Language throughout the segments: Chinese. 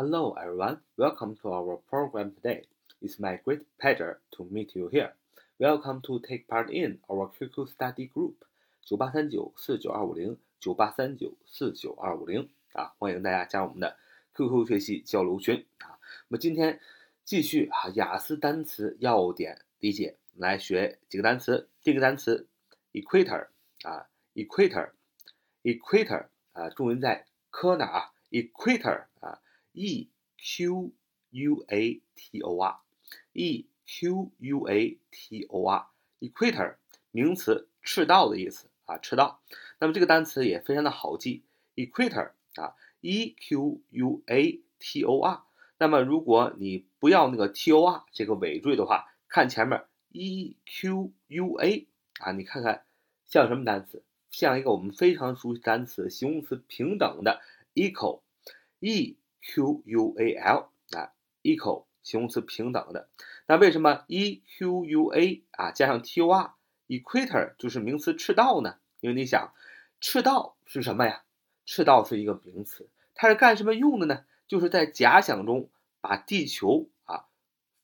Hello, everyone. Welcome to our program today. It's my great pleasure to meet you here. Welcome to take part in our QQ study group. 九八三九四九二五零九八三九四九二五零啊，欢迎大家加我们的 QQ 学习交流群啊。那么今天继续啊，雅思单词要点理解，来学几个单词。第一个单词 equator 啊，equator，equator 啊，重音在科哪啊？equator 啊，e q u a t o r，e q u a t o r，equator 名词，赤道的意思。啊，赤道。那么这个单词也非常的好记，equator 啊，e q u a t o r。那么如果你不要那个 t o r 这个尾缀的话，看前面 e q u a 啊，你看看像什么单词？像一个我们非常熟悉单词，形容词平等的 equal，e q u a l 啊，equal 形容词平等的。那为什么 e q u a 啊加上 t o r？Equator 就是名词赤道呢，因为你想，赤道是什么呀？赤道是一个名词，它是干什么用的呢？就是在假想中把地球啊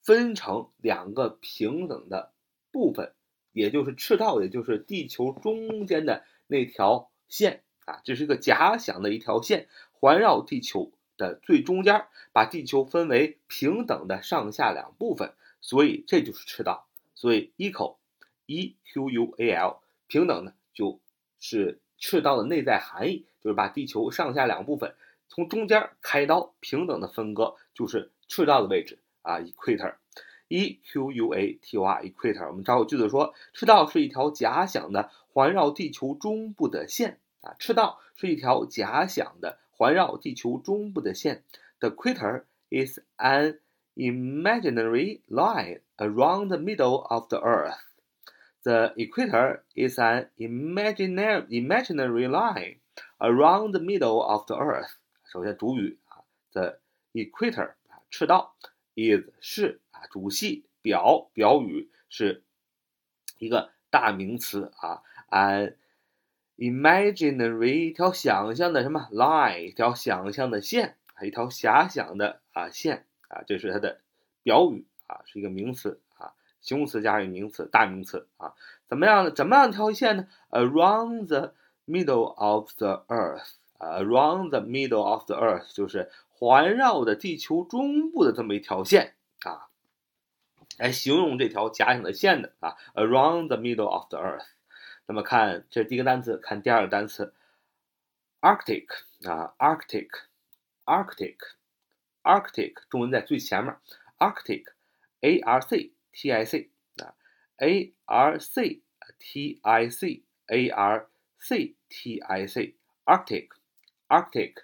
分成两个平等的部分，也就是赤道，也就是地球中间的那条线啊，这是一个假想的一条线，环绕地球的最中间，把地球分为平等的上下两部分，所以这就是赤道。所以 equal，e q u a l，平等呢，就是赤道的内在含义，就是把地球上下两部分从中间开刀，平等的分割，就是赤道的位置啊，equator，e q u a t o r equator。我们找个句子说，赤道是一条假想的环绕地球中部的线啊，赤道是一条假想的环绕地球中部的线。The equator is an imaginary line around the middle of the Earth. The equator is an imaginary imaginary line around the middle of the Earth。首先主语啊，the equator 啊，赤道 is 是啊，主系表表语是一个大名词啊，an imaginary 一条想象的什么 line 一条想象的线啊，一条遐想的啊线啊，这是它的表语啊，是一个名词啊。形容词加上名词，大名词啊，怎么样呢？怎么样一条线呢？Around the middle of the earth，啊，around the middle of the earth 就是环绕的地球中部的这么一条线啊，来形容这条假想的线的啊，around the middle of the earth。那么看这是第一个单词，看第二个单词，Arctic 啊，Arctic，Arctic，Arctic，中文在最前面，Arctic，A R C。T I C 啊，A R C T I C A R C T I C，Arctic，Arctic，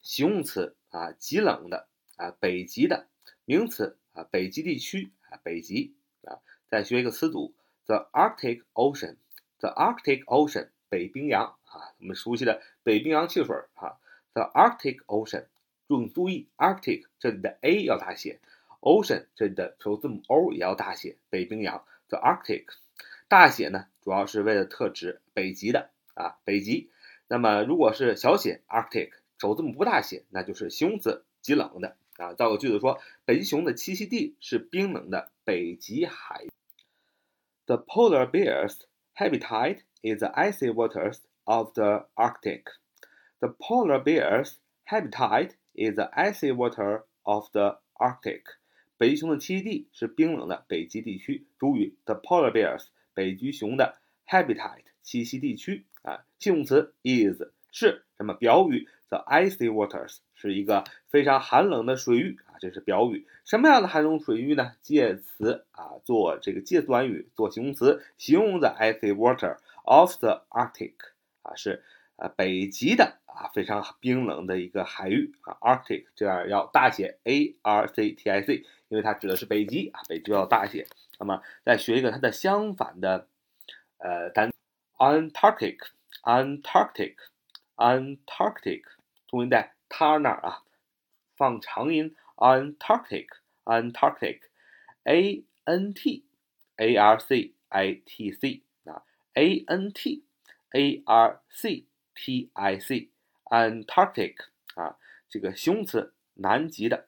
形容词啊，极冷的啊，北极的名词啊，北极地区啊，北极啊，再学一个词组，The Arctic Ocean The Arctic Ocean，北冰洋啊，我们熟悉的北冰洋汽水啊，The Arctic Ocean，注注意，Arctic 这里的 A 要大写。Ocean 这里的首字母 O 也要大写，北冰洋 The Arctic，大写呢主要是为了特指北极的啊北极。那么如果是小写 Arctic，首字母不大写，那就是形容词极冷的啊。造个句子说，北极熊的栖息地是冰冷的北极海。The polar bear's habitat is the icy waters of the Arctic. The polar bear's habitat is the icy water of the Arctic. 北极熊的栖息地是冰冷的北极地区。主语 the polar bears 北极熊的 habitat 栖息地区啊。形容词 is 是什么？表语 the icy waters 是一个非常寒冷的水域啊。这是表语。什么样的寒冷水域呢？介词啊做这个介词短语做形容词，形容 the icy water of the Arctic 啊是啊北极的啊非常冰冷的一个海域啊。Arctic 这样要大写 A R C T I C。因为它指的是北极啊，北极要大写。那么再学一个它的相反的，呃，单，Antarctic，Antarctic，Antarctic，重音在它那儿啊，放长音，Antarctic，Antarctic，A N T A R C I T C 啊，A N T A R C T I C，Antarctic 啊，这个形容词南极的。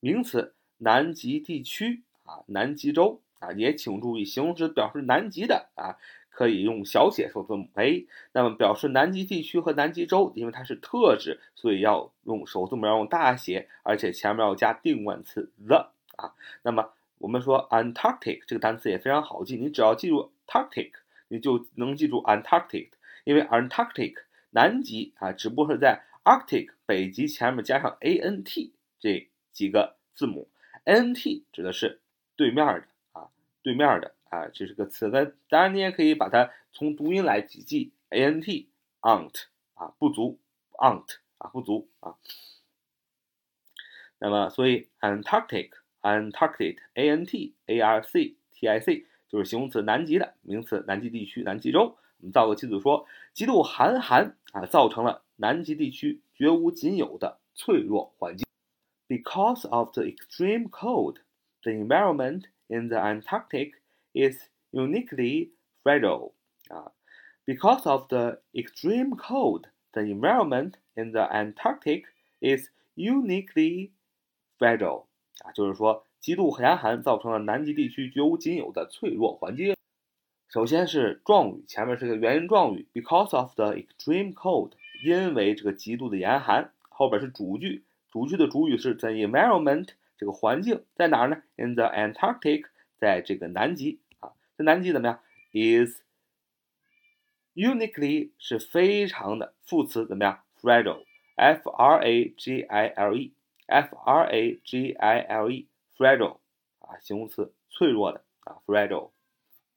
名词，南极地区啊，南极洲啊，也请注意，形容词表示南极的啊，可以用小写首字母 a。那么表示南极地区和南极洲，因为它是特指，所以要用首字母要用大写，而且前面要加定冠词 the 啊。那么我们说 Antarctic 这个单词也非常好记，你只要记住 Arctic，你就能记住 Antarctic，因为 Antarctic 南极啊，只不过是在 Arctic 北极前面加上 a n t 这。几个字母，a n t 指的是对面的啊，对面的啊，这是个词根。当然，你也可以把它从读音来记，A N T，aunt 啊，不足，aunt 啊，不足啊。那么，所以 Antarctic，Antarctic，A N T A R C T I C 就是形容词，南极的名词，南极地区，南极洲。我们造个句子说，极度寒寒啊，造成了南极地区绝无仅有的脆弱环境。Because of the extreme cold, the environment in the Antarctic is uniquely fragile. Uh, because of the extreme cold, the environment in the Antarctic is uniquely fragile. 啊，就是说极度严寒造成了南极地区绝无仅有的脆弱环境。首先是状语，前面是个原因状语，because of the extreme cold，因为这个极度的严寒，后边是主句。主句的主语是 the environment，这个环境在哪儿呢？In the Antarctic，在这个南极 啊，在南极怎么样？Is uniquely 是非常的副词怎么样？Fragile，F R A G I L E，F R A G I L E，fragile 啊，形容词，脆弱的啊，fragile。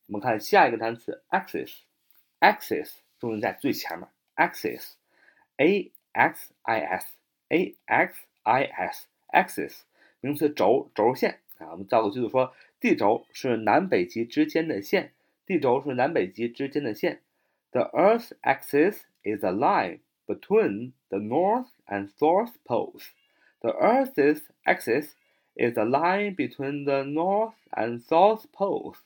我们看下一个单词 axis，axis 重音在最前面，axis，A X I S，A X。I S axis 名词轴轴线啊，我们造个句子说， 地轴是南北极之间的线。地轴是南北极之间的线。The Earth's axis is a line between the North and South poles. The Earth's axis is a line between the North and South poles.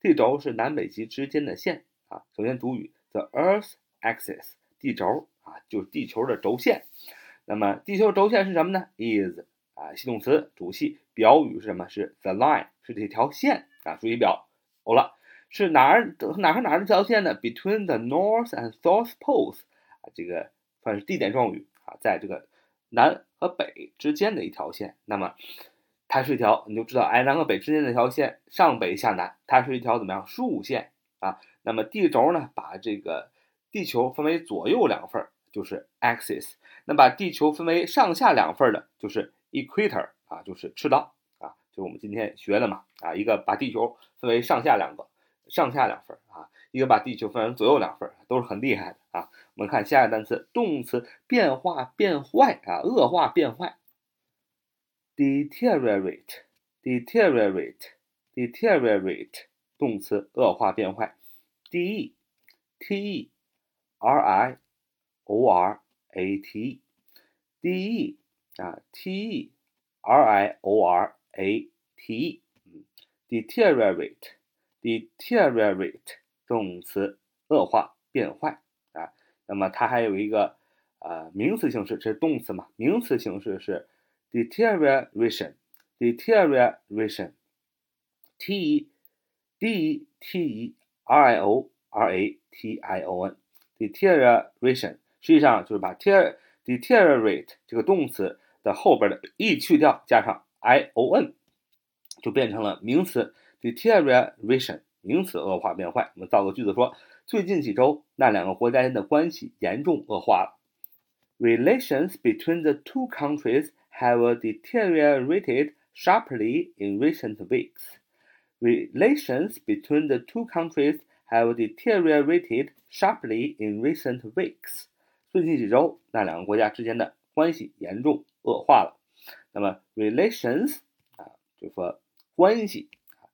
地轴是南北极之间的线啊。首先主语 the Earth's axis 地轴啊，就是地球的轴线。那么地球轴线是什么呢？is 啊，系动词主系，表语是什么？是 the line，是这条线啊，注意表。好了，是哪儿哪和哪儿这条线呢？Between the North and South poles 啊，这个算是地点状语啊，在这个南和北之间的一条线。那么它是一条，你就知道，哎，南和北之间的一条线，上北下南，它是一条怎么样竖线啊？那么地轴呢，把这个地球分为左右两份儿。就是 axis，那把地球分为上下两份的，就是 equator 啊，就是赤道，就我们今天学的嘛啊，一个把地球分为上下两个，上下两份啊，一个把地球分为左右两份，都是很厉害的啊。我们看下一个单词，动词变化变坏啊，恶化变坏，deteriorate，deteriorate，deteriorate，动词恶化变坏，d e t e r i o r a t e，d e 啊，t e r i o r a t e，嗯，deteriorate，deteriorate 动词恶化变坏啊。那么它还有一个呃名词形式，这是动词嘛？名词形式是 deterioration，deterioration，t e d e t e r i o r a t i o n，deterioration。实际上就是把 deteriorate 这个动词的后边的 e 去掉，加上 i o n，就变成了名词 deterioration，名词恶化变坏。我们造个句子说，最近几周那两个国家间的关系严重恶化了。Relations between the two countries have deteriorated sharply in recent weeks. Relations between the two countries have deteriorated sharply in recent weeks. 最近几周，那两个国家之间的关系严重恶化了。 那么，relations 啊，就说关系啊，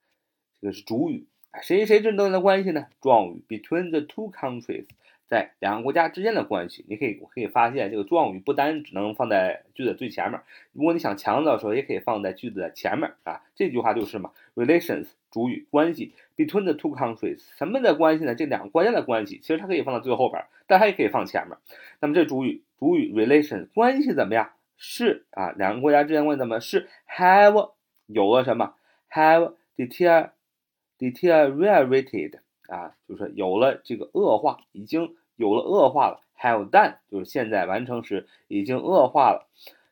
这个是主语啊，谁谁之间的关系呢？状语 between the two countries，在两个国家之间的关系。你可以，我可以发现这个状语不单只能放在句子最前面，如果你想强调的时候，也可以放在句子的前面啊。这句话就是嘛，relations 主语关系 between the two countries，什么的关系呢？这两个国家的关系，其实它可以放到最后边，但它也可以放前面。那么这主语主语 relations 关系怎么样是啊，两个国家之间关系怎么是 have 有了什么 have deteriorated 啊，就是有了这个恶化，已经有了恶化了。have done 就是现在完成时已经恶化了。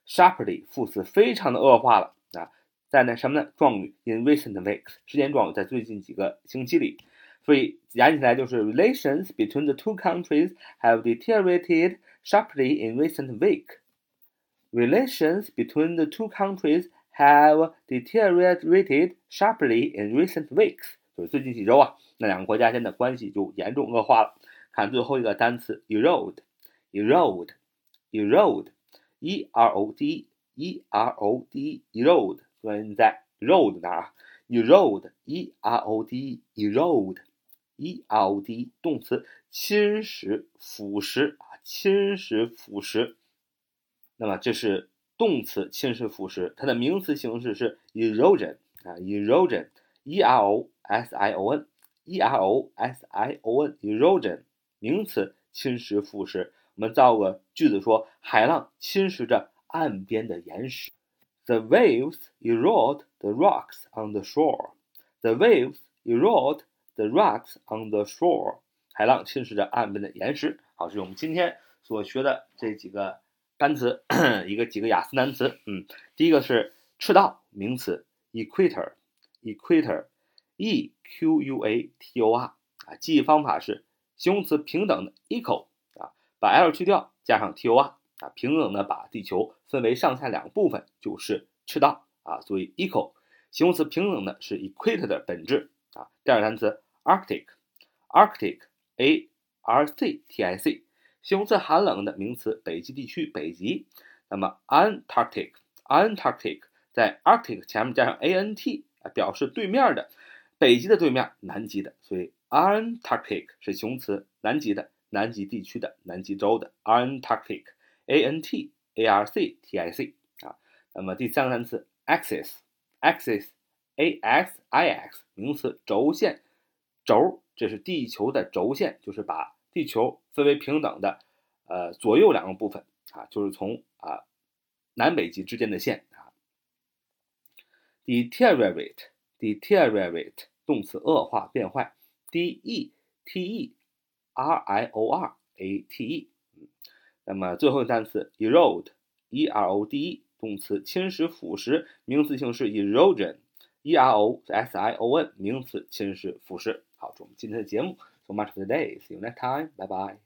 sharply 副词非常的恶化了啊，在那什么呢？状语 in recent weeks 时间状语在最近几个星期里，所以连起来就是 relations between the two countries have deteriorated sharply in recent week。Relations between the two countries have deteriorated sharply in recent weeks。就是最近几周啊，那两个国家间的关系就严重恶化了。看最后一个单词 erode，erode，erode。e r o d e r o d erode，关在 road 那儿啊，erode e r o d erode e r o d 动词侵蚀、腐蚀啊，侵蚀、腐蚀。 那么这是动词侵蚀、腐蚀，它的名词形式是 erosion 啊，erosion e r o s i o n e r o s i o n erosion 名词侵蚀、腐蚀。我们造个句子说，海浪侵蚀着岸边的岩石。The waves erode the rocks on the shore. The waves erode the rocks on the shore. 海浪侵蚀着岸边的岩石。好，这是我们今天所学的这几个单词，一个几个雅思单词。嗯，第一个是赤道，名词，equator，equator，e q u a t o r 啊，记忆方法是形容词平等的 equal 啊。把 l 去掉，加上 t o r 啊，平等的把地球分为上下两个部分，就是赤道啊。所以 equal 形容词平等的是 equator 的本质啊。第二个单词 arctic，arctic，a r c t i c 形容词寒冷的名词，北极地区，北极。那么 antarctic，antarctic 在 arctic 前面加上 a n t 啊，表示对面的，北极的对面，南极的。所以 antarctic 是形容词，南极的。南极地区的南极洲的 Antarctic，A N T A R C T I C 啊，那么第三个单词 axis，axis，A X I X 名词轴线，轴这是地球的轴线，就是把地球分为平等的呃左右两个部分啊，就是从啊南北极之间的线啊。deteriorate，deteriorate 动词恶化变坏，D E T E。R I O R A T E，那么最后一个单词 erode，E R O D E，动词侵蚀、腐蚀，名词形式 erosion，E R O S I O N，名词侵蚀、腐蚀。好，这我们今天的节目，so much for today. See you next time，拜拜。